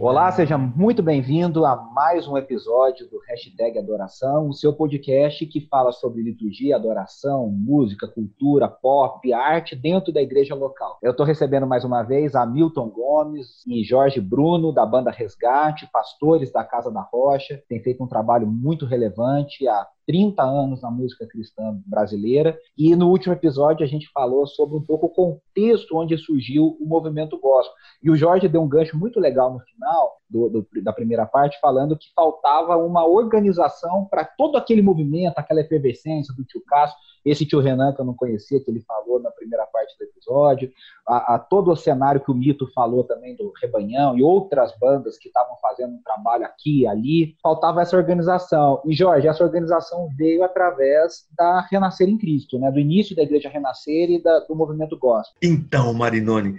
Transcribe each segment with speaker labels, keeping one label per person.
Speaker 1: Olá, seja muito bem-vindo a mais um episódio do Hashtag Adoração, o seu podcast que fala sobre liturgia, adoração, música, cultura, pop, arte dentro da igreja local. Eu estou recebendo mais uma vez a Milton Gomes e Jorge Bruno, da banda Resgate, pastores da Casa da Rocha, tem feito um trabalho muito relevante há 30 anos na música cristã brasileira. E no último episódio a gente falou sobre um pouco o contexto onde surgiu o movimento gospel. E o Jorge deu um gancho muito legal no final do, do, da primeira parte, falando que faltava uma organização para todo aquele movimento, aquela efervescência do tio Cássio, esse tio Renan que eu não conhecia, que ele falou na primeira parte do episódio, a, a todo o cenário que o Mito falou também do Rebanhão e outras bandas que estavam fazendo um trabalho aqui e ali, faltava essa organização. E, Jorge, essa organização veio através da Renascer em Cristo, né? do início da Igreja Renascer e da, do movimento gospel.
Speaker 2: Então, Marinoni,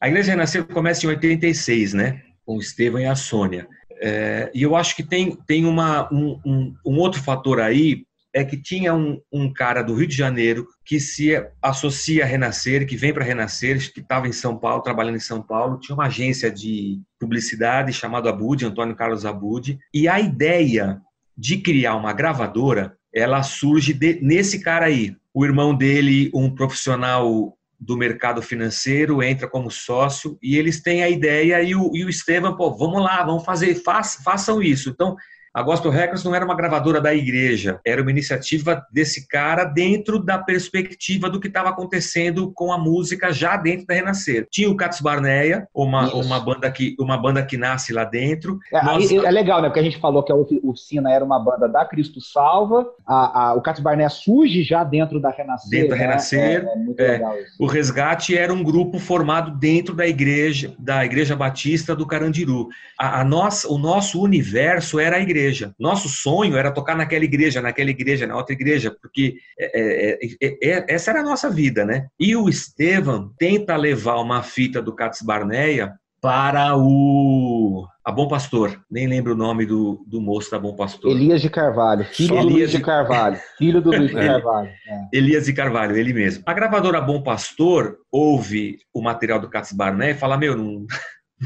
Speaker 2: a Igreja Renascer começa em 86, né? Com o Estevam e a Sônia. É, e eu acho que tem, tem uma, um, um, um, outro fator aí, é que tinha um, um, cara do Rio de Janeiro que se associa a Renascer, que vem para Renascer, que estava em São Paulo, trabalhando em São Paulo, tinha uma agência de publicidade chamada Abud, Antônio Carlos Abud, e a ideia de criar uma gravadora, ela surge de, nesse cara aí. O irmão dele, um profissional do mercado financeiro, entra como sócio e eles têm a ideia e o, e o Estevam, pô, vamos lá, vamos fazer, façam isso. Então, a Gospel Records não era uma gravadora da igreja, era uma iniciativa desse cara dentro da perspectiva do que estava acontecendo com a música já dentro da Renascer. Tinha o Cats Barneia, uma, uma, banda que, uma banda que nasce lá dentro.
Speaker 1: É, Nós... é legal, né? Porque a gente falou que a Oficina era uma banda da Cristo Salva, a, a, o Cats Barneia surge já dentro da Renascer.
Speaker 2: Dentro da né? Renascer. É, é é. O Resgate era um grupo formado dentro da igreja, da Igreja Batista do Carandiru. A, a nossa, o nosso universo era a igreja igreja. Nosso sonho era tocar naquela igreja, naquela igreja, na outra igreja, porque é, é, é, é essa era a nossa vida, né? E o Estevam tenta levar uma fita do Cats Barneia para o a Bom Pastor, nem lembro o nome do, do moço da Bom Pastor.
Speaker 1: Elias de Carvalho, filho Elias do Luiz de Carvalho, filho do Luiz de Carvalho.
Speaker 2: É. Elias de Carvalho, ele mesmo. A gravadora Bom Pastor ouve o material do Cats Barneia e fala, meu, não,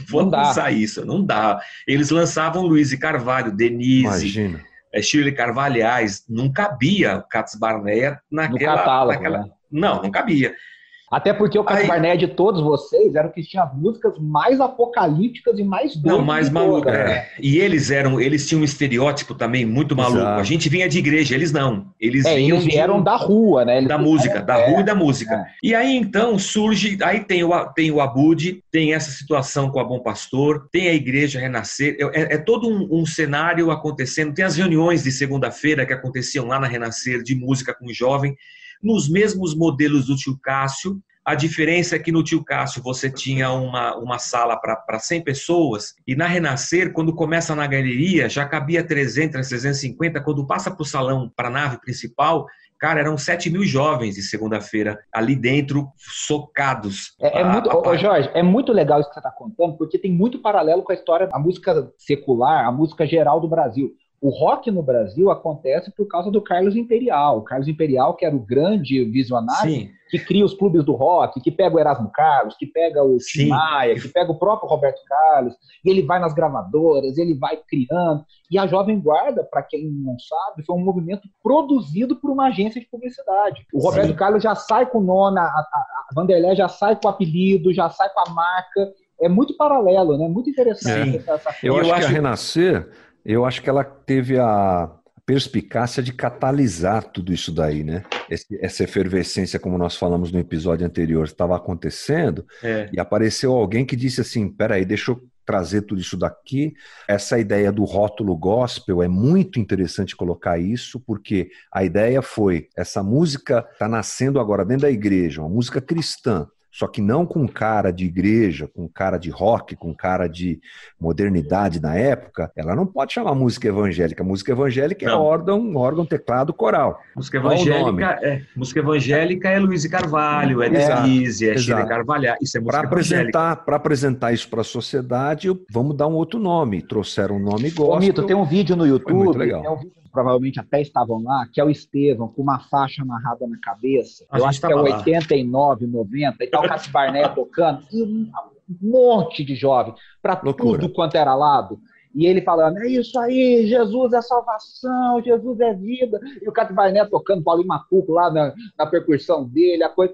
Speaker 2: Vamos lançar isso, não dá. Eles lançavam Luiz e Carvalho, Denise, Imagina. É, Shirley Carvalhais, não cabia o Cats Barneia naquela.
Speaker 1: No catálogo, naquela... Né?
Speaker 2: Não, não cabia.
Speaker 1: Até porque o Caso Barnett de todos vocês era o que tinha as músicas mais apocalípticas e mais
Speaker 2: doidas. Não, mais maluca. É. Né? E eles eram, eles tinham um estereótipo também muito maluco. Exato. A gente vinha de igreja, eles não. Eles,
Speaker 1: é, eles vieram de, da rua, né? Eles
Speaker 2: da música, da rua e da música. É. E aí então surge, aí tem o, tem o Abud, tem essa situação com a Bom Pastor, tem a igreja renascer, é, é todo um, um cenário acontecendo. Tem as reuniões de segunda-feira que aconteciam lá na Renascer de música com jovem nos mesmos modelos do tio Cássio. A diferença é que no tio Cássio você tinha uma, uma sala para 100 pessoas e na Renascer, quando começa na galeria, já cabia 300, 350. Quando passa para o salão, para a nave principal, Cara, eram 7 mil jovens de segunda-feira ali dentro, socados.
Speaker 1: É, é muito, ô, Jorge, é muito legal isso que você está contando, porque tem muito paralelo com a história da música secular, a música geral do Brasil. O rock no Brasil acontece por causa do Carlos Imperial. O Carlos Imperial, que era o grande visionário, Sim. que cria os clubes do rock, que pega o Erasmo Carlos, que pega o Maia, que pega o próprio Roberto Carlos, e ele vai nas gravadoras, ele vai criando. E a Jovem Guarda, para quem não sabe, foi um movimento produzido por uma agência de publicidade. O Roberto Sim. Carlos já sai com o nome, a, a, a Vanderlei já sai com o apelido, já sai com a marca. É muito paralelo, né? Muito interessante.
Speaker 3: Essa, essa Eu, Eu acho que a Renascer eu acho que ela teve a perspicácia de catalisar tudo isso daí, né? Esse, essa efervescência, como nós falamos no episódio anterior, estava acontecendo é. e apareceu alguém que disse assim: peraí, deixa eu trazer tudo isso daqui. Essa ideia do rótulo gospel é muito interessante colocar isso, porque a ideia foi: essa música está nascendo agora dentro da igreja, uma música cristã só que não com cara de igreja, com cara de rock, com cara de modernidade na época, ela não pode chamar música evangélica. Música evangélica é não. é órgão, órgão, teclado, coral.
Speaker 2: Música evangélica é, música evangélica é Luiz Carvalho, é Denise, é Chile Carvalho, isso é música
Speaker 3: pra apresentar, Para apresentar isso para a sociedade, vamos dar um outro nome. Trouxeram um nome gospel. Ô,
Speaker 1: Mito, tem um vídeo no YouTube, muito legal. Um vídeo provavelmente até estavam lá, que é o Estevão com uma faixa amarrada na cabeça. A eu acho que é 89, 90, e o Cássio Barné tocando, e um monte de jovem, para tudo quanto era lado. E ele falando, é isso aí, Jesus é salvação, Jesus é vida. E o Cássio Barné tocando Paulinho Macuco lá na, na percussão dele, a coisa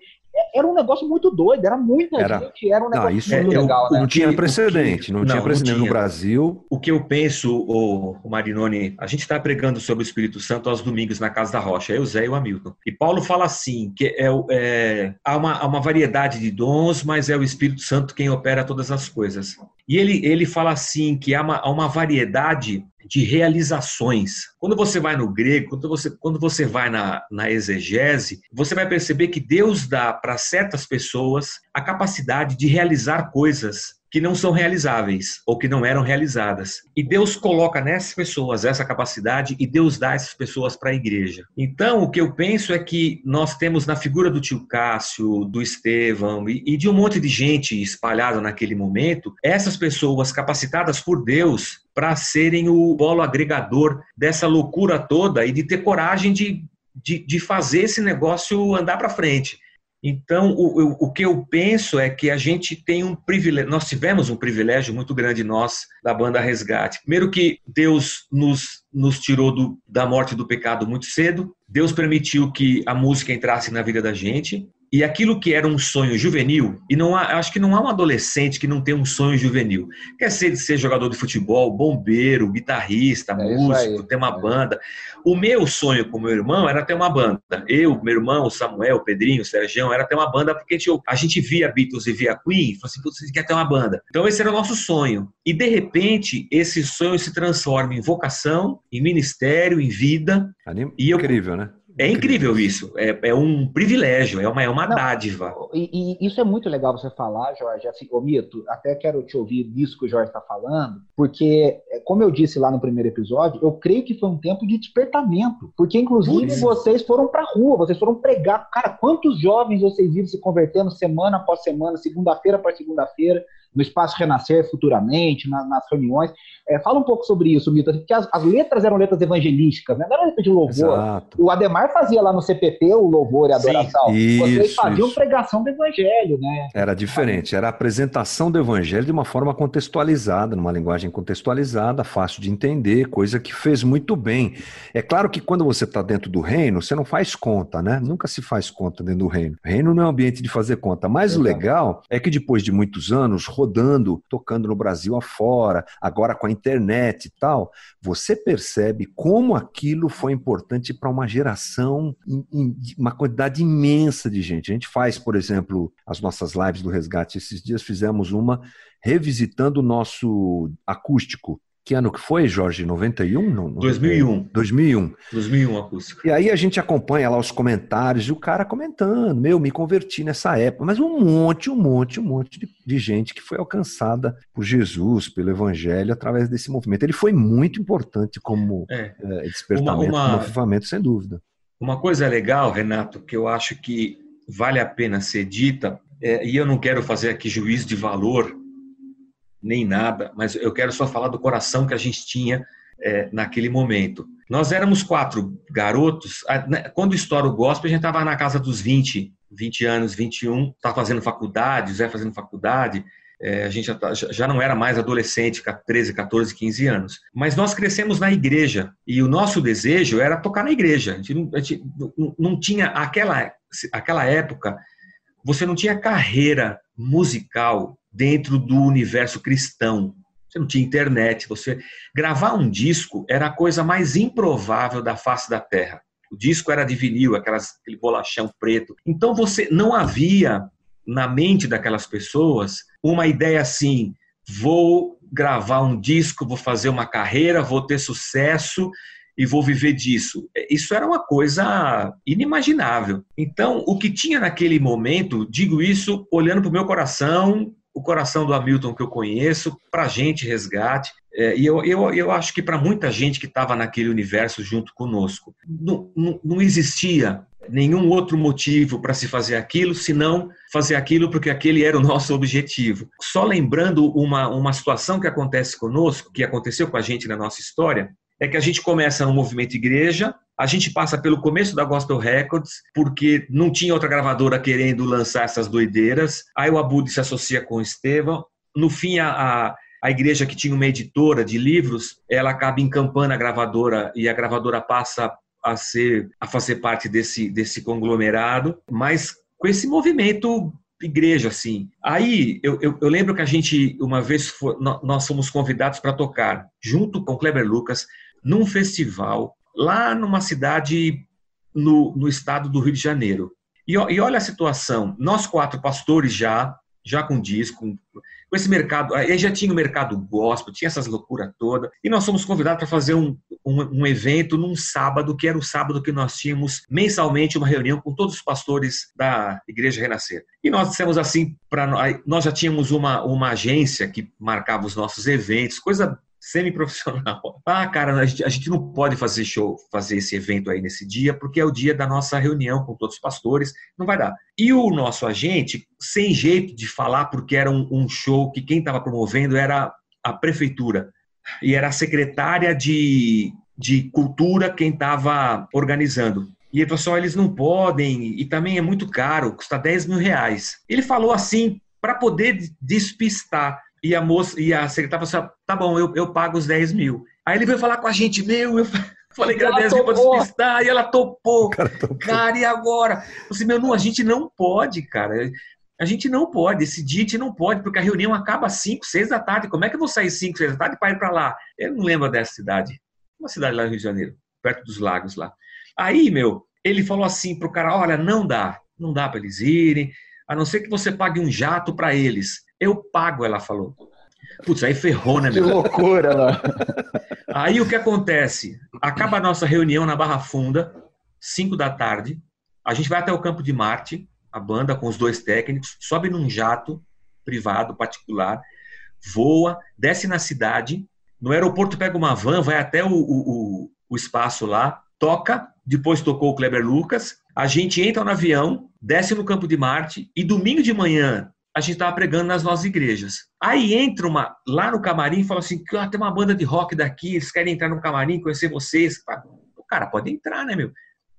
Speaker 1: era um negócio muito doido, era muita era, gente, era um negócio não, isso muito
Speaker 3: é,
Speaker 1: legal.
Speaker 3: Né? Não tinha precedente, não, não tinha precedente não tinha. no Brasil.
Speaker 2: O que eu penso, o, o Marinoni, a gente está pregando sobre o Espírito Santo aos domingos na Casa da Rocha, eu, Zé e o Hamilton. E Paulo fala assim, que é, é, há, uma, há uma variedade de dons, mas é o Espírito Santo quem opera todas as coisas. E ele, ele fala assim que há uma, há uma variedade de realizações. Quando você vai no grego, quando você, quando você vai na, na exegese, você vai perceber que Deus dá para certas pessoas a capacidade de realizar coisas que não são realizáveis ou que não eram realizadas. E Deus coloca nessas pessoas essa capacidade e Deus dá essas pessoas para a igreja. Então, o que eu penso é que nós temos na figura do tio Cássio, do Estevão e, de um monte de gente espalhada naquele momento, essas pessoas capacitadas por Deus para serem o polo agregador dessa loucura toda e de ter coragem de, de, de fazer esse negócio andar para frente. Então, o, o, que eu penso é que a gente tem um privilégio, nós tivemos um privilégio muito grande, nós, da banda Resgate. Primeiro, que Deus nos, nos tirou do, da morte do pecado muito cedo, Deus permitiu que a música entrasse na vida da gente, e aquilo que era um sonho juvenil, e não há, acho que não há um adolescente que não tem um sonho juvenil. Quer ser, ser jogador de futebol, bombeiro, guitarrista, é músico, ter uma é. banda. O meu sonho com o meu irmão era ter uma banda. Eu, meu irmão, o Samuel, o Pedrinho, o Sergião, era ter uma banda porque a gente via Beatles e via Queen e falou assim, você quer ter uma banda. Então esse era o nosso sonho. E de repente, esse sonho se transforma em vocação, em ministério, em vida.
Speaker 3: Anim... E eu, Incrível, né?
Speaker 2: É incrível isso, é, é, um privilégio, é uma, é uma Não, dádiva.
Speaker 1: E, e, isso é muito legal você falar, Jorge. Assim, ô Mito, até quero te ouvir nisso que o Jorge está falando, porque, é, como eu disse lá no primeiro episódio, eu creio que foi um tempo de despertamento. Porque, inclusive, vocês foram para a rua, vocês foram pregar. Cara, quantos jovens vocês viram se convertendo semana após semana, segunda-feira para segunda-feira? No Espaço Renascer futuramente, na, nas reuniões. É, fala um pouco sobre isso, Mito, porque as, as, letras eram letras evangelísticas, né? não era letra de louvor. Exato. O Ademar fazia lá no CPP o louvor e a adoração. Sim, Vocês faziam isso. pregação do evangelho, né?
Speaker 3: Era diferente, era a apresentação do evangelho de uma forma contextualizada, numa linguagem contextualizada, fácil de entender, coisa que fez muito bem. É claro que quando você está dentro do reino, você não faz conta, né? Nunca se faz conta dentro do reino. O reino não é um ambiente de fazer conta. Mas Exato. o legal é que depois de muitos anos, rodando, tocando no Brasil afora, agora com a internet e tal, você percebe como aquilo foi importante para uma geração, uma quantidade imensa de gente. A gente faz, por exemplo, as nossas lives do resgate. Esses dias fizemos uma revisitando o nosso acústico que ano que foi, Jorge? 91? Não,
Speaker 2: 2001.
Speaker 3: 2001.
Speaker 2: 2001, acústico.
Speaker 3: E aí a gente acompanha lá os comentários e o cara comentando, meu, me converti nessa época. Mas um monte, um monte, um monte de, de gente que foi alcançada por Jesus, pelo Evangelho, através desse movimento. Ele foi muito importante como é. é, despertamento, uma, uma, como avivamento, sem dúvida.
Speaker 2: Uma coisa legal, Renato, que eu acho que vale a pena ser dita, é, e eu não quero fazer aqui juízo de valor nem nada, mas eu quero só falar do coração que a gente tinha é, naquele momento. Nós éramos quatro garotos, né, quando estoura o gospel, a gente estava na casa dos 20, 20 anos, 21, estava fazendo faculdade, Zé fazendo faculdade, é, a gente já, tá, já, não era mais adolescente, 13, 14, 15 anos. Mas nós crescemos na igreja e o nosso desejo era tocar na igreja. A gente não, a gente não tinha, aquela, aquela época, você não tinha carreira musical dentro do universo cristão. Você não tinha internet, você gravar um disco era a coisa mais improvável da face da Terra. O disco era de vinil, aquelas, aquele bolachão preto. Então você não havia na mente daquelas pessoas uma ideia assim: vou gravar um disco, vou fazer uma carreira, vou ter sucesso e vou viver disso. Isso era uma coisa inimaginável. Então, o que tinha naquele momento, digo isso olhando para o meu coração, o coração do Hamilton que eu conheço, para gente, resgate. É, e eu, eu, eu acho que para muita gente que estava naquele universo junto conosco, não, não, não existia nenhum outro motivo para se fazer aquilo, senão fazer aquilo porque aquele era o nosso objetivo. Só lembrando uma, uma situação que acontece conosco, que aconteceu com a gente na nossa história, é que a gente começa no movimento igreja, a gente passa pelo começo da Gospel Records, porque não tinha outra gravadora querendo lançar essas doideiras. Aí o Abud se associa com o Estevão. No fim, a, a, igreja que tinha uma editora de livros, ela acaba encampando a gravadora e a gravadora passa a ser a fazer parte desse desse conglomerado, mas com esse movimento igreja assim. Aí eu, eu, eu lembro que a gente uma vez nós fomos convidados para tocar junto com Kleber Lucas num festival lá numa cidade no, no estado do Rio de Janeiro. E, e olha a situação, nós quatro pastores já já com disco, com esse mercado, aí já tinha o mercado gospel, tinha essas loucuras todas, e nós fomos convidados para fazer um, um, um, evento num sábado, que era o sábado que nós tínhamos mensalmente uma reunião com todos os pastores da Igreja Renascer. E nós dissemos assim, para nós já tínhamos uma, uma agência que marcava os nossos eventos, coisa semi-profissional. Ah, cara, a gente, a gente, não pode fazer show, fazer esse evento aí nesse dia, porque é o dia da nossa reunião com todos os pastores, não vai dar. E o nosso agente, sem jeito de falar, porque era um, um show que quem estava promovendo era a prefeitura. E era a secretária de, de cultura quem estava organizando. E ele falou assim: eles não podem, e também é muito caro, custa 10 mil reais. Ele falou assim para poder despistar. E a moça, e a secretária falou assim: tá bom, eu, eu pago os 10 mil. Aí ele veio falar com a gente, meu, eu falei que era 10 mil para despistar, e ela topou. Cara, topou. cara, e agora? Eu falei, assim, meu, não, a gente não pode, cara. A gente não pode, esse dia a gente não pode, porque a reunião acaba às 5, 6 da tarde. Como é que eu vou sair 5, 6 da tarde para ir para lá? Eu não lembro dessa cidade. Uma cidade lá no Rio de Janeiro, perto dos lagos lá. Aí, meu, ele falou assim pro cara: olha, não dá, não dá para eles irem, a não ser que você pague um jato para eles. Eu pago, ela falou. Putz, aí ferrou, né,
Speaker 1: meu? Que loucura, lá.
Speaker 2: Aí o que acontece? Acaba a nossa reunião na Barra Funda, 5 da tarde. A gente vai até o Campo de Marte, a banda com os dois técnicos, sobe num jato privado, particular, voa, desce na cidade, no aeroporto pega uma van, vai até o, o, o espaço lá, toca, depois tocou o Kleber Lucas, a gente entra no avião, desce no Campo de Marte e domingo de manhã a gente estava pregando nas nossas igrejas. Aí entra uma lá no camarim e fala assim: ah, tem uma banda de rock daqui, eles querem entrar no camarim, conhecer vocês. O cara pode entrar, né, meu?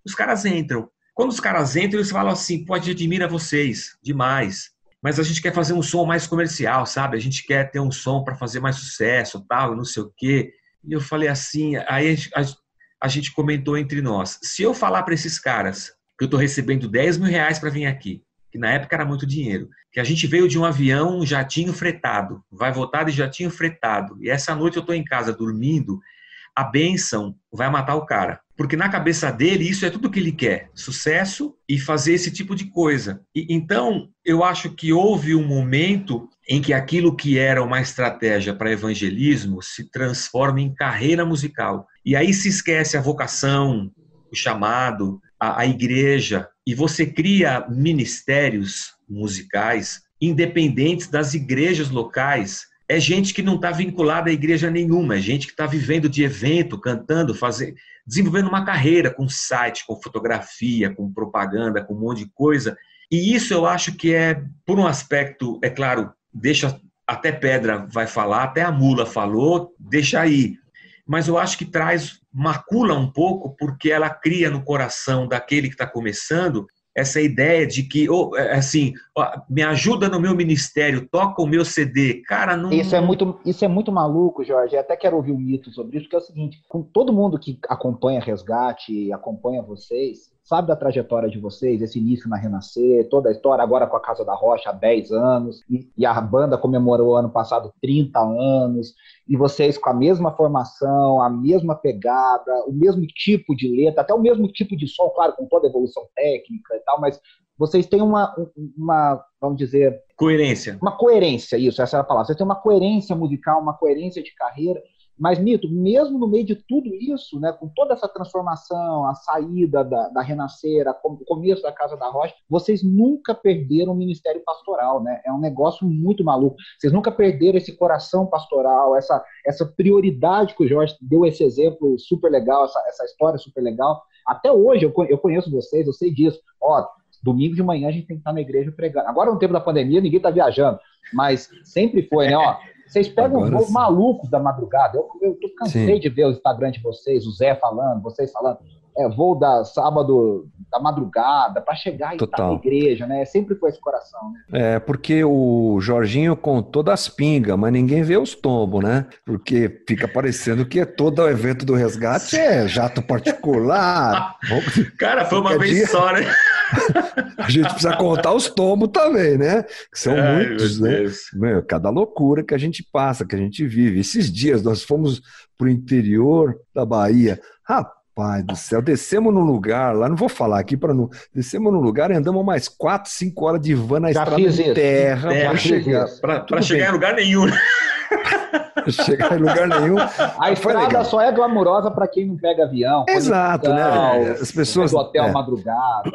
Speaker 2: Os caras entram. Quando os caras entram, eles falam assim: gente admira vocês demais. Mas a gente quer fazer um som mais comercial, sabe? A gente quer ter um som para fazer mais sucesso, tal, não sei o quê. E eu falei assim, aí a, a gente comentou entre nós: se eu falar para esses caras que eu estou recebendo 10 mil reais para vir aqui, que na época era muito dinheiro, que a gente veio de um avião, um jatinho fretado, vai voltar de jatinho fretado, e essa noite eu estou em casa dormindo, a benção vai matar o cara. Porque na cabeça dele, isso é tudo que ele quer: sucesso e fazer esse tipo de coisa. E, então, eu acho que houve um momento em que aquilo que era uma estratégia para evangelismo se transforma em carreira musical. E aí se esquece a vocação, o chamado, a, a igreja, e você cria ministérios musicais independentes das igrejas locais. É gente que não está vinculada a igreja nenhuma, é gente que está vivendo de evento, cantando, fazendo, desenvolvendo uma carreira com site, com fotografia, com propaganda, com um monte de coisa. E isso eu acho que é, por um aspecto, é claro, deixa até pedra vai falar, até a mula falou, deixa aí. Mas eu acho que traz macula um pouco porque ela cria no coração daquele que está começando essa ideia de que, oh, assim, oh, me ajuda no meu ministério, toca o meu CD. Cara, não.
Speaker 1: Isso é muito, isso é muito maluco, Jorge. Eu até quero ouvir um mito sobre isso, que é o seguinte: com todo mundo que acompanha Resgate, acompanha vocês, sabe da trajetória de vocês, esse início na Renascer, toda a história agora com a Casa da Rocha há 10 anos, e, e, a banda comemorou ano passado 30 anos, e vocês com a mesma formação, a mesma pegada, o mesmo tipo de letra, até o mesmo tipo de som, claro, com toda a evolução técnica e tal, mas vocês têm uma, uma vamos dizer...
Speaker 2: Coerência.
Speaker 1: Uma coerência, isso, essa é a palavra. Vocês têm uma coerência musical, uma coerência de carreira, Mas, Mito, mesmo no meio de tudo isso, né, com toda essa transformação, a saída da, da Renascer, o começo da Casa da Rocha, vocês nunca perderam o ministério pastoral, né? É um negócio muito maluco. Vocês nunca perderam esse coração pastoral, essa, essa prioridade que o Jorge deu esse exemplo super legal, essa, essa história super legal. Até hoje, eu, eu conheço vocês, eu sei disso. Ó, domingo de manhã a gente tem que estar na igreja pregando. Agora, no tempo da pandemia, ninguém está viajando, mas sempre foi, né? Ó, vocês pegam Agora, os malucos da madrugada. Eu, eu tô cansei sim. de ver o Instagram de vocês, o Zé falando, vocês falando. É, voo da sábado da madrugada para chegar e estar tá na igreja, né? Sempre foi esse coração,
Speaker 3: né? É, porque o Jorginho contou das pingas, mas ninguém vê os tombos, né? Porque fica parecendo que é todo o evento do resgate é jato particular.
Speaker 2: Cara, foi uma vez dia... só, né?
Speaker 3: a gente precisa contar os tombos também, né? Que são Ai, muitos, né? Meu, cada loucura que a gente passa, que a gente vive. Esses dias nós fomos para o interior da Bahia. Rapaz do céu, descemos no lugar lá, não vou falar aqui para não. Descemos no lugar e andamos mais 4, 5 horas de van na Já estrada de terra
Speaker 2: para chegar. Para chegar em lugar nenhum.
Speaker 3: chegar em lugar nenhum.
Speaker 1: A estrada só é glamurosa para quem não pega avião.
Speaker 3: Exato, né? As pessoas.
Speaker 1: Do hotel é. madrugada.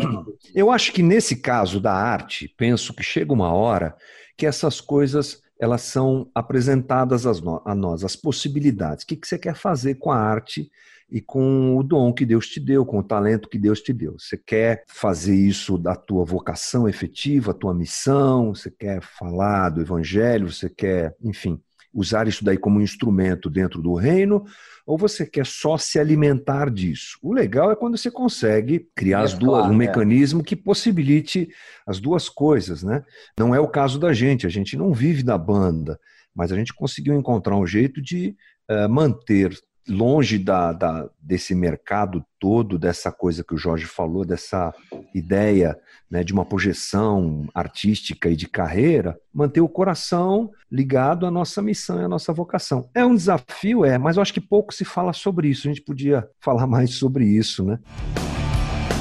Speaker 3: Eu acho que nesse caso da arte, penso que chega uma hora que essas coisas elas são apresentadas a nós, as possibilidades. O que você quer fazer com a arte e com o dom que Deus te deu, com o talento que Deus te deu? Você quer fazer isso da tua vocação efetiva, tua missão? Você quer falar do evangelho? Você quer, enfim, usar isso daí como instrumento dentro do reino, ou você quer só se alimentar disso? O legal é quando você consegue criar as duas, claro, um é. mecanismo que possibilite as duas coisas, né? Não é o caso da gente, a gente não vive da banda, mas a gente conseguiu encontrar um jeito de uh, manter longe da, da, desse mercado todo, dessa coisa que o Jorge falou, dessa ideia né, de uma projeção artística e de carreira, manter o coração ligado à nossa missão e à nossa vocação. É um desafio, é, mas eu acho que pouco se fala sobre isso. A gente podia falar mais sobre isso, né?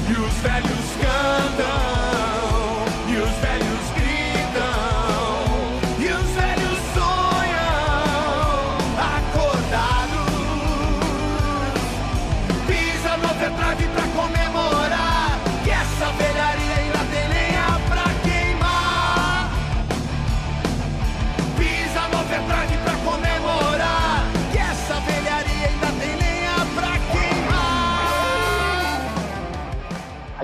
Speaker 3: E os velhos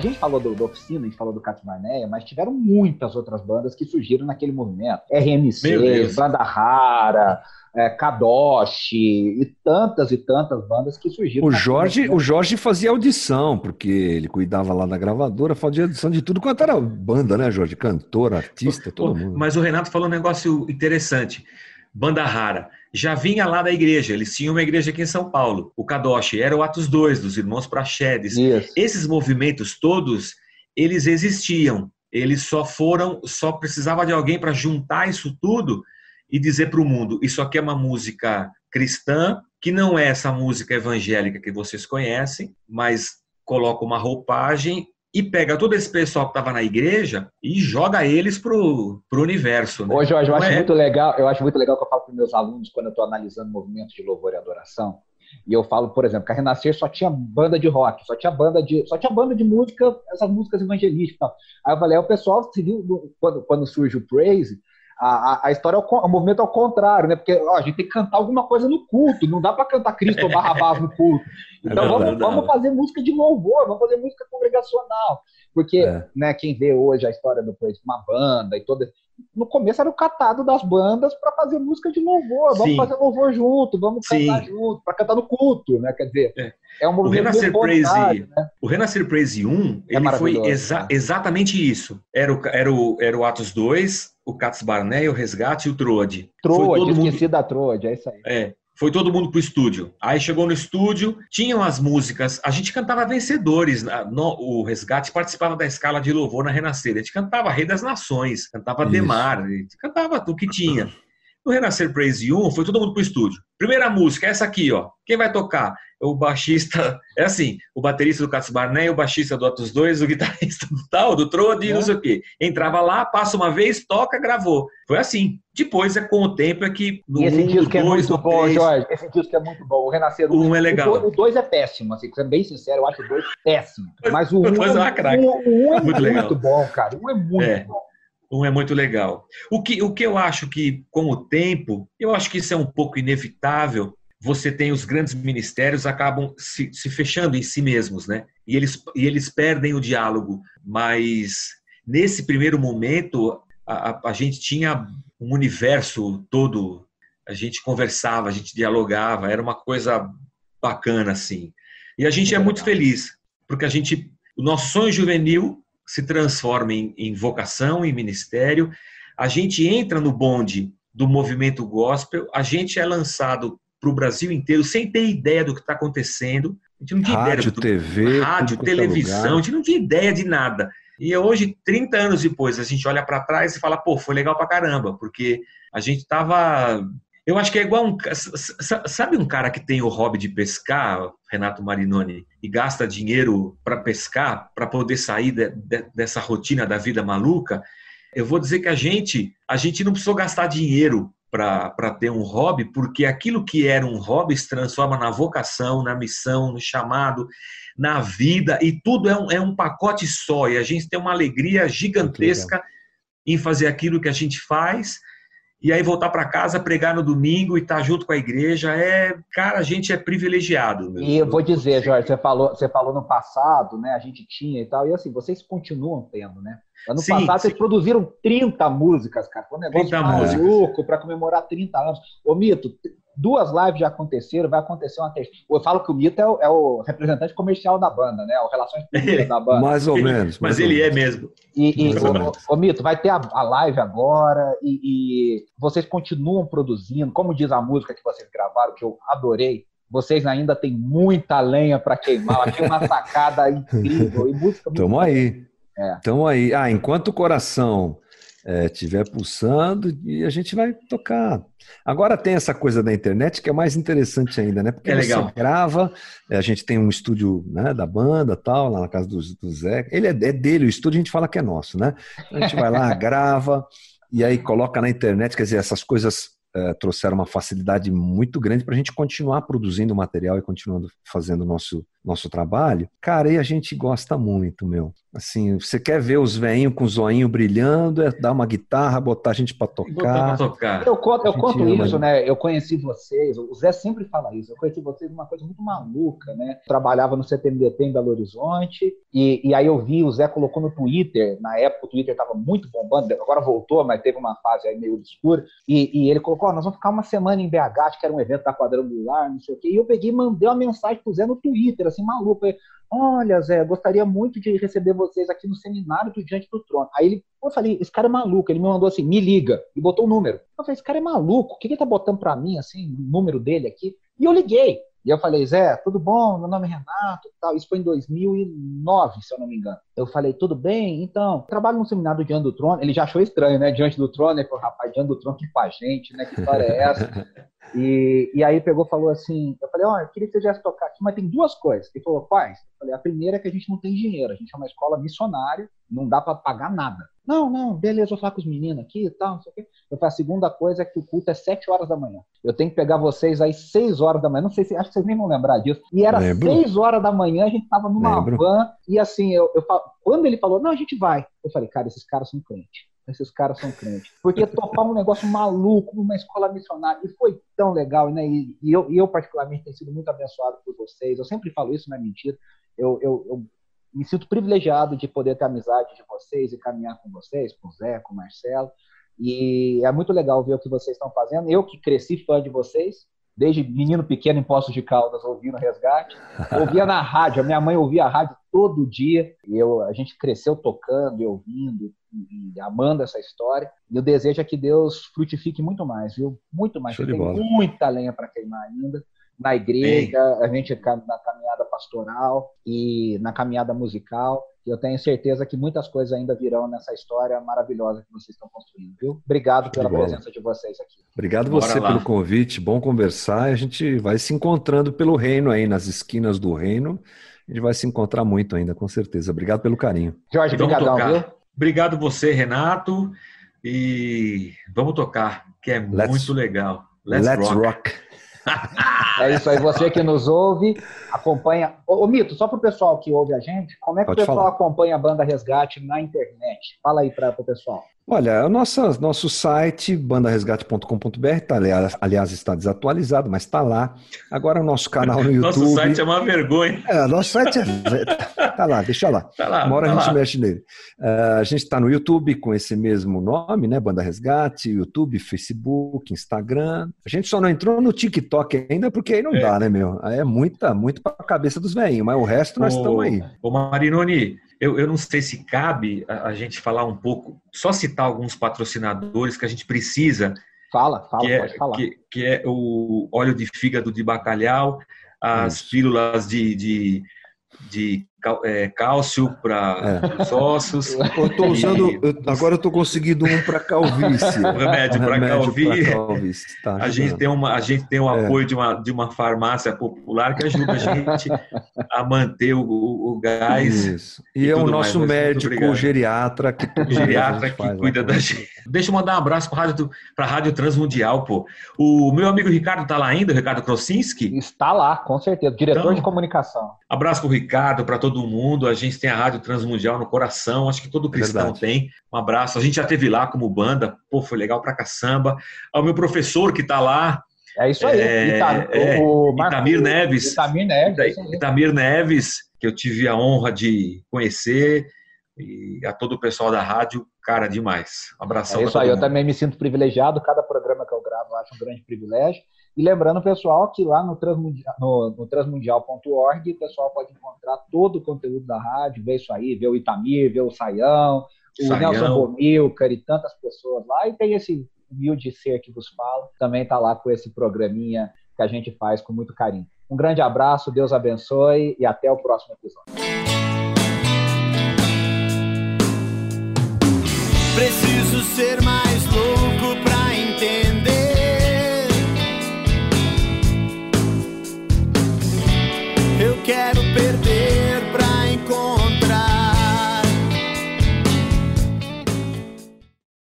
Speaker 1: A gente falou do, do Oficina, a gente falou do Cat Barneia, mas tiveram muitas outras bandas que surgiram naquele movimento. RMC, Banda Rara, é, Kadoshi e tantas e tantas bandas que surgiram.
Speaker 3: O Jorge, o Jorge fazia audição, porque ele cuidava lá da gravadora, fazia audição de tudo quanto era banda, né, Jorge? Cantor, artista, todo mundo.
Speaker 2: Mas o Renato falou um negócio interessante. Banda Rara já vinha lá da igreja. Eles tinham uma igreja aqui em São Paulo, o Kadoshi, era o Atos 2, dos irmãos Praxedes. Esses movimentos todos, eles existiam. Eles só foram, só precisava de alguém para juntar isso tudo e dizer para o mundo: isso aqui é uma música cristã, que não é essa música evangélica que vocês conhecem, mas coloca uma roupagem e pega todo esse pessoal que estava na igreja e joga eles pro, pro universo. Né?
Speaker 1: Hoje eu acho é? muito legal, eu acho muito legal que eu falo para meus alunos quando eu estou analisando movimentos de louvor e adoração. E eu falo, por exemplo, que a Renascer só tinha banda de rock, só tinha banda de, só tinha banda de música, essas músicas evangelísticas. Aí eu falei, o pessoal seguiu quando, quando surge o Praise, a, a, história, é o, o movimento é o contrário, né? Porque ó, a gente tem que cantar alguma coisa no culto, não dá para cantar Cristo ou Barrabás no culto. É então é vamos, vamos fazer música de louvor, vamos fazer música congregacional. Porque é. né, quem vê hoje a história do uma banda e toda. No começo era o catado das bandas para fazer música de louvor. Vamos Sim. fazer louvor junto, vamos Sim. cantar junto, para cantar no culto, né? Quer dizer, é,
Speaker 2: é um movimento. O Renascer Praise, né? o Renascer Praise 1, é ele foi exa né? exatamente isso. Era o, era, o, era o Atos 2, o Cats Barné, o Resgate e o Troade.
Speaker 1: Troade, esqueci mundo... da Troade, é isso aí.
Speaker 2: É, foi todo mundo pro estúdio. Aí chegou no estúdio, tinham as músicas, a gente cantava vencedores. No, o Resgate participava da escala de louvor na Renascer. A gente cantava Rei das Nações, cantava Isso. Demar, cantava o que tinha. No Renascer Praise 1, foi todo mundo pro estúdio. Primeira música, essa aqui, ó. Quem vai tocar? O baixista, é assim, o baterista do Cats Barnett, o baixista do Atos 2, o guitarrista do tal, do Trode, é. não sei o quê. Entrava lá, passa uma vez, toca, gravou. Foi assim. Depois, é com o tempo, é que
Speaker 1: no e esse disco é muito bom, três, Jorge. Esse disco é muito bom. O Renascer
Speaker 2: um é legal.
Speaker 1: O 2 é péssimo, assim, sendo bem sincero, eu acho o 2 péssimo. Mas o 1 um,
Speaker 2: é, um,
Speaker 1: um é muito, muito bom, cara. O 1 um é muito é. bom.
Speaker 2: Um é muito legal. O que, o que eu acho que, com o tempo, eu acho que isso é um pouco inevitável. Você tem os grandes ministérios acabam se, se fechando em si mesmos, né? E eles, e eles perdem o diálogo. Mas nesse primeiro momento, a, a, a gente tinha um universo todo. A gente conversava, a gente dialogava, era uma coisa bacana assim. E a gente é muito feliz porque a gente, o nosso sonho juvenil se transforma em, em vocação, em ministério. A gente entra no bonde do movimento gospel, a gente é lançado para o Brasil inteiro sem ter ideia do que está acontecendo. A gente não tinha
Speaker 3: rádio,
Speaker 2: ideia do
Speaker 3: TV,
Speaker 2: rádio, televisão, a gente não tinha ideia de nada. E hoje, 30 anos depois, a gente olha para trás e fala, pô, foi legal para caramba, porque a gente estava eu acho que é igual um. Sabe um cara que tem o hobby de pescar, Renato Marinoni, e gasta dinheiro para pescar, para poder sair de, de, dessa rotina da vida maluca? Eu vou dizer que a gente, a gente não precisou gastar dinheiro para ter um hobby, porque aquilo que era um hobby se transforma na vocação, na missão, no chamado, na vida, e tudo é um, é um pacote só. E a gente tem uma alegria gigantesca em fazer aquilo que a gente faz e aí voltar para casa, pregar no domingo e estar tá junto com a igreja, é, cara, a gente é privilegiado.
Speaker 1: E eu vou dizer, Jorge, você falou, você falou no passado, né, a gente tinha e tal, e assim, vocês continuam tendo, né? Ano sim, passado sim. vocês produziram 30 músicas, cara, foi um negócio maluco para comemorar 30 anos. Ô Mito, duas lives já aconteceram, vai acontecer uma terceira. Eu falo que o Mito é o, é o representante comercial da banda, né? O Relações Públicas da banda.
Speaker 3: Mais ou menos.
Speaker 2: Mas ele é mesmo.
Speaker 1: E, e o, o, Mito, vai ter a, a live agora e, e, vocês continuam produzindo, como diz a música que vocês gravaram, que eu adorei. Vocês ainda têm muita lenha para queimar. Aqui uma sacada incrível e música.
Speaker 3: Tamo aí. É. Tamo aí. Ah, enquanto o coração estiver é, pulsando e a gente vai tocar. Agora tem essa coisa da internet que é mais interessante ainda, né? Porque
Speaker 2: é
Speaker 3: você grava, é, a gente tem um estúdio né, da banda tal, lá na casa do, do Zé. Ele é, é, dele, o estúdio a gente fala que é nosso, né? A gente vai lá, grava e aí coloca na internet, quer dizer, essas coisas é, trouxeram uma facilidade muito grande para a gente continuar produzindo material e continuando fazendo o nosso, nosso trabalho. Cara, e a gente gosta muito, meu. Assim, você quer ver os veinhos com o zoinho brilhando, é dar uma guitarra, botar a gente para tocar.
Speaker 1: tocar. Eu conto, eu conto isso, né? Eu conheci vocês, o Zé sempre fala isso, eu conheci vocês uma coisa muito maluca, né? Trabalhava no CTMDT em Belo Horizonte, e, e aí eu vi, o Zé colocou no Twitter, na época o Twitter estava muito bombando, agora voltou, mas teve uma fase aí meio obscura, e, e ele colocou, oh, nós vamos ficar uma semana em BH, acho que era um evento da Quadrangular, não sei o quê, e eu peguei e mandei uma mensagem pro Zé no Twitter, assim, maluco, Olha, Zé, gostaria muito de receber vocês aqui no seminário do Diante do Trono. Aí ele, eu falei, esse cara é maluco. Ele me mandou assim, me liga, e botou o um número. Eu falei, esse cara é maluco, o que ele tá botando para mim, assim, o número dele aqui? E eu liguei. E eu falei, Zé, tudo bom? Meu nome é Renato. Tal. Isso foi em 2009, se eu não me engano. Eu falei, tudo bem? Então, trabalho no seminário Diante do Trono. Ele já achou estranho, né? Diante do Trono. Ele falou, rapaz, Diante do Trono, que com a gente, né? Que história é essa? E, e aí pegou falou assim, eu falei, ó, eu queria que você viesse tocar aqui, mas tem duas coisas. Ele falou, quais? Eu falei, a primeira é que a gente não tem dinheiro, a gente é uma escola missionária, não dá para pagar nada. Não, não, beleza, vou falar com os meninos aqui e tal, não sei o quê. Eu falei, a segunda coisa é que o culto é sete horas da manhã. Eu tenho que pegar vocês aí seis horas da manhã, não sei se, acho que vocês nem vão lembrar disso. E era Lembro. seis horas da manhã, a gente tava numa Lembro. van, e assim, eu, eu, quando ele falou, não, a gente vai, eu falei, cara, esses caras são crentes esses caras são crentes. Porque topar um negócio maluco numa escola missionária, e foi tão legal, né? E, e eu, e eu, particularmente, tenho sido muito abençoado por vocês. Eu sempre falo isso, não é mentira. Eu, eu, eu me sinto privilegiado de poder ter amizade de vocês e caminhar com vocês, com o Zé, com o Marcelo. E é muito legal ver o que vocês estão fazendo. Eu que cresci fã de vocês, desde menino pequeno em Poços de Caldas, ouvindo Resgate. Ouvia na rádio, a minha mãe ouvia a rádio todo dia. E eu, a gente cresceu tocando e ouvindo e, e amando essa história. E o desejo é que Deus frutifique muito mais, viu? Muito mais. Tem muita lenha para queimar ainda. Na igreja, a gente na caminhada pastoral e na caminhada musical. E eu tenho certeza que muitas coisas ainda virão nessa história maravilhosa que vocês estão construindo, viu? Obrigado pela presença de vocês aqui.
Speaker 3: Obrigado Bora você lá. pelo convite, bom conversar. A gente vai se encontrando pelo reino aí, nas esquinas do reino. A gente vai se encontrar muito ainda, com certeza. Obrigado pelo carinho.
Speaker 2: Jorge, obrigadão, viu? Obrigado você, Renato. E vamos tocar, que é let's, muito legal.
Speaker 3: Let's, let's rock. rock.
Speaker 1: É isso aí, você que nos ouve, acompanha. Ô, ô Mito, só para o pessoal que ouve a gente, como é que Pode o pessoal falar. acompanha a banda Resgate na internet? Fala aí para o pessoal.
Speaker 3: Olha, o nosso, nosso site, bandaresgate.com.br, tá, aliás, aliás, está desatualizado, mas está lá. Agora o nosso canal no YouTube.
Speaker 2: nosso site é uma vergonha.
Speaker 3: É, nosso site é. Tá lá, deixa lá. Tá lá uma hora tá a gente lá. mexe nele. Uh, a gente está no YouTube com esse mesmo nome, né? Banda Resgate, YouTube, Facebook, Instagram. A gente só não entrou no TikTok ainda, porque aí não é. dá, né, meu? É muita, muito para a cabeça dos velhinhos, mas o resto nós estamos aí.
Speaker 2: Ô, Marinoni, eu, eu não sei se cabe a, a, gente falar um pouco, só citar alguns patrocinadores que a gente precisa.
Speaker 1: Fala, fala,
Speaker 2: que é,
Speaker 1: pode falar.
Speaker 2: Que, que é o óleo de fígado de bacalhau, as Isso. pílulas de, de de cálcio para é. os ossos.
Speaker 3: Eu tô usando, eu, agora eu estou conseguindo um para calvície.
Speaker 2: remédio para calvície. calvície. Tá a, gente tem uma, a gente tem o é. apoio de, uma, de uma farmácia popular que ajuda a gente a manter o, o, o gás. Isso.
Speaker 3: E, e é o nosso mais. médico geriatra que,
Speaker 2: geriatra que faz, cuida da gente. Deixa eu mandar um abraço para a Rádio, Rádio Transmundial, pô. O meu amigo Ricardo está lá ainda, o Ricardo Krosinski?
Speaker 1: Está lá, com certeza. Diretor então, de comunicação.
Speaker 2: Abraço para o Ricardo, para todo mundo. A gente tem a Rádio Transmundial no coração, acho que todo cristão Verdade. tem. Um abraço. A gente já teve lá como banda, pô, foi legal pra caçamba. Ao meu professor que está lá.
Speaker 1: É isso aí. É,
Speaker 2: Itam, é, o Itamir Neves.
Speaker 1: Itamir Neves.
Speaker 2: Itamir Neves, que eu tive a honra de conhecer. E a todo o pessoal da rádio, cara, demais. Um abração.
Speaker 1: É isso aí, mundo. eu também me sinto privilegiado. Cada programa que eu gravo eu acho um grande privilégio. E lembrando, pessoal, que lá no, transmundial, no, no transmundial.org o pessoal pode encontrar todo o conteúdo da rádio, ver isso aí, ver o Itamir, ver o Saião, o Saião. Nelson Bomilcar e tantas pessoas lá. E tem esse humilde ser que vos falo, também está lá com esse programinha que a gente faz com muito carinho. Um grande abraço, Deus abençoe e até o próximo episódio.
Speaker 4: Preciso ser mais louco